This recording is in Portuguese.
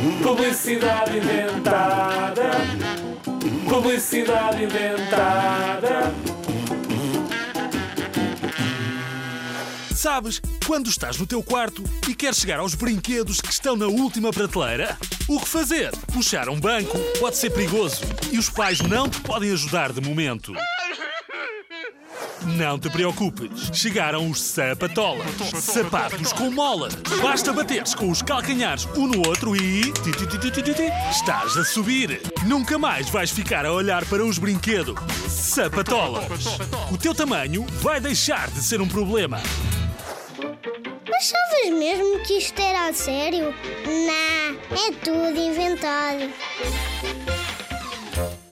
Publicidade inventada. Publicidade inventada. Sabes, quando estás no teu quarto e queres chegar aos brinquedos que estão na última prateleira? O que fazer? Puxar um banco pode ser perigoso e os pais não te podem ajudar de momento. Não te preocupes, chegaram os sapatolas. Sapatos com molas. Basta bateres com os calcanhares um no outro e. Estás a subir. Nunca mais vais ficar a olhar para os brinquedos. Sapatolas. O teu tamanho vai deixar de ser um problema. Achavas mesmo que isto era a sério? Não, é tudo inventado.